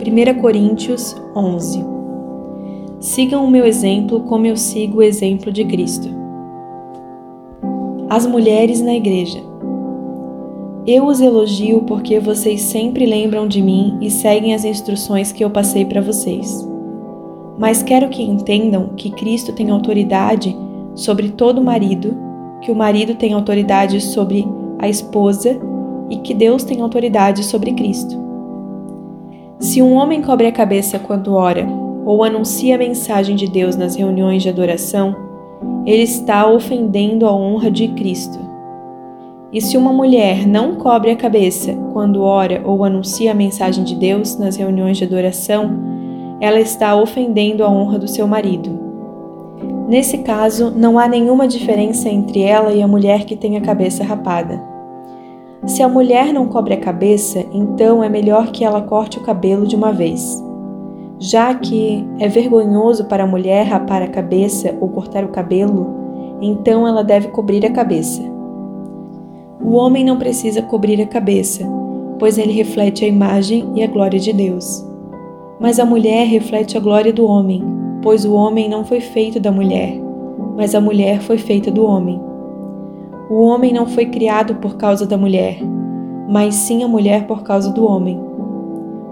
1 Coríntios 11 Sigam o meu exemplo como eu sigo o exemplo de Cristo. As mulheres na igreja. Eu os elogio porque vocês sempre lembram de mim e seguem as instruções que eu passei para vocês. Mas quero que entendam que Cristo tem autoridade sobre todo marido, que o marido tem autoridade sobre a esposa e que Deus tem autoridade sobre Cristo. Se um homem cobre a cabeça quando ora ou anuncia a mensagem de Deus nas reuniões de adoração, ele está ofendendo a honra de Cristo. E se uma mulher não cobre a cabeça quando ora ou anuncia a mensagem de Deus nas reuniões de adoração, ela está ofendendo a honra do seu marido. Nesse caso, não há nenhuma diferença entre ela e a mulher que tem a cabeça rapada. Se a mulher não cobre a cabeça, então é melhor que ela corte o cabelo de uma vez. Já que é vergonhoso para a mulher rapar a cabeça ou cortar o cabelo, então ela deve cobrir a cabeça. O homem não precisa cobrir a cabeça, pois ele reflete a imagem e a glória de Deus. Mas a mulher reflete a glória do homem, pois o homem não foi feito da mulher, mas a mulher foi feita do homem. O homem não foi criado por causa da mulher, mas sim a mulher por causa do homem.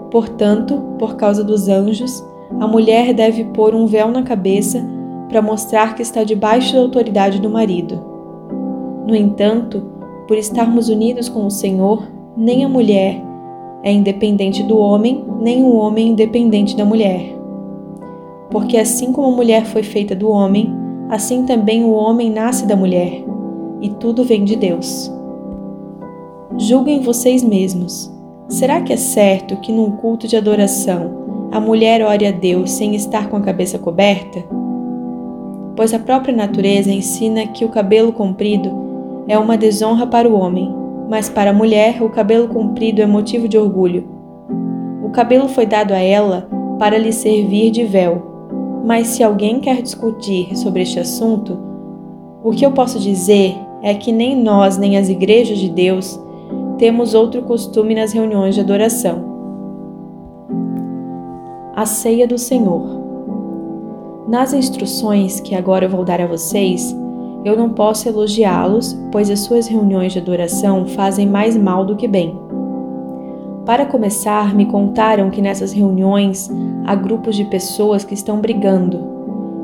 Portanto, por causa dos anjos, a mulher deve pôr um véu na cabeça para mostrar que está debaixo da autoridade do marido. No entanto, por estarmos unidos com o Senhor, nem a mulher é independente do homem, nem o homem é independente da mulher. Porque assim como a mulher foi feita do homem, assim também o homem nasce da mulher, e tudo vem de Deus. Julguem vocês mesmos. Será que é certo que num culto de adoração a mulher ore a Deus sem estar com a cabeça coberta? Pois a própria natureza ensina que o cabelo comprido é uma desonra para o homem, mas para a mulher o cabelo comprido é motivo de orgulho. O cabelo foi dado a ela para lhe servir de véu. Mas se alguém quer discutir sobre este assunto, o que eu posso dizer é que nem nós, nem as igrejas de Deus temos outro costume nas reuniões de adoração. A ceia do Senhor. Nas instruções que agora eu vou dar a vocês, eu não posso elogiá-los, pois as suas reuniões de adoração fazem mais mal do que bem. Para começar, me contaram que nessas reuniões há grupos de pessoas que estão brigando,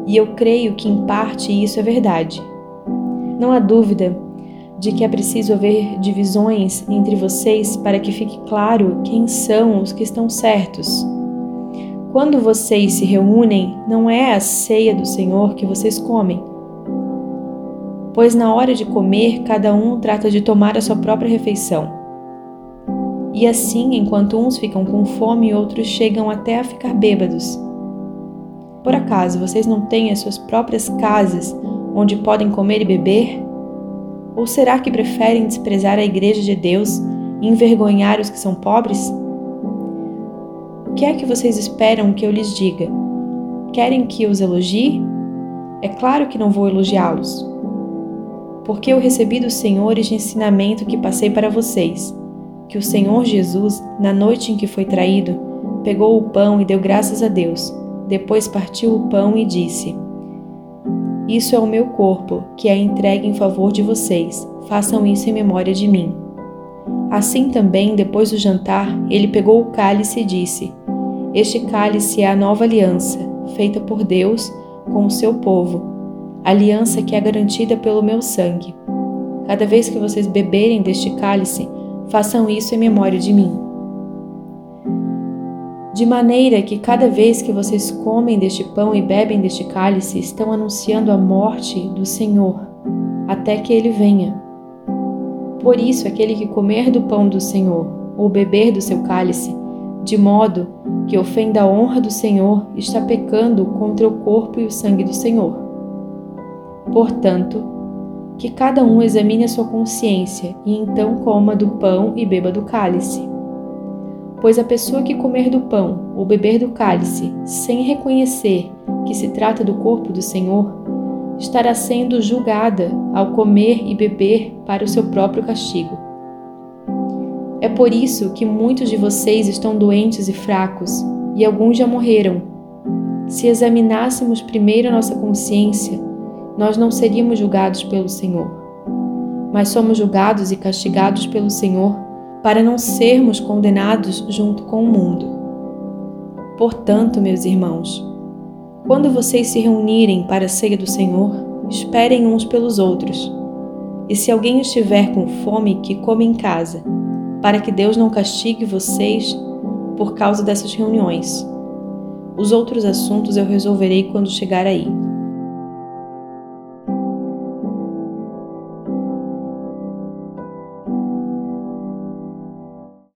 e eu creio que em parte isso é verdade. Não há dúvida de que é preciso haver divisões entre vocês para que fique claro quem são os que estão certos. Quando vocês se reúnem, não é a ceia do Senhor que vocês comem pois na hora de comer cada um trata de tomar a sua própria refeição. E assim, enquanto uns ficam com fome, outros chegam até a ficar bêbados. Por acaso vocês não têm as suas próprias casas onde podem comer e beber? Ou será que preferem desprezar a igreja de Deus e envergonhar os que são pobres? O que é que vocês esperam que eu lhes diga? Querem que eu os elogie? É claro que não vou elogiá-los porque eu recebi do Senhor este ensinamento que passei para vocês, que o Senhor Jesus, na noite em que foi traído, pegou o pão e deu graças a Deus. Depois partiu o pão e disse: Isso é o meu corpo, que é entregue em favor de vocês. Façam isso em memória de mim. Assim também, depois do jantar, ele pegou o cálice e disse: Este cálice é a nova aliança, feita por Deus com o seu povo aliança que é garantida pelo meu sangue. Cada vez que vocês beberem deste cálice, façam isso em memória de mim. De maneira que cada vez que vocês comem deste pão e bebem deste cálice, estão anunciando a morte do Senhor, até que ele venha. Por isso, aquele que comer do pão do Senhor ou beber do seu cálice, de modo que ofenda a honra do Senhor, está pecando contra o corpo e o sangue do Senhor. Portanto, que cada um examine a sua consciência e então coma do pão e beba do cálice. Pois a pessoa que comer do pão ou beber do cálice sem reconhecer que se trata do corpo do Senhor, estará sendo julgada ao comer e beber para o seu próprio castigo. É por isso que muitos de vocês estão doentes e fracos, e alguns já morreram. Se examinássemos primeiro a nossa consciência, nós não seríamos julgados pelo Senhor. Mas somos julgados e castigados pelo Senhor para não sermos condenados junto com o mundo. Portanto, meus irmãos, quando vocês se reunirem para a ceia do Senhor, esperem uns pelos outros. E se alguém estiver com fome, que come em casa, para que Deus não castigue vocês por causa dessas reuniões. Os outros assuntos eu resolverei quando chegar aí.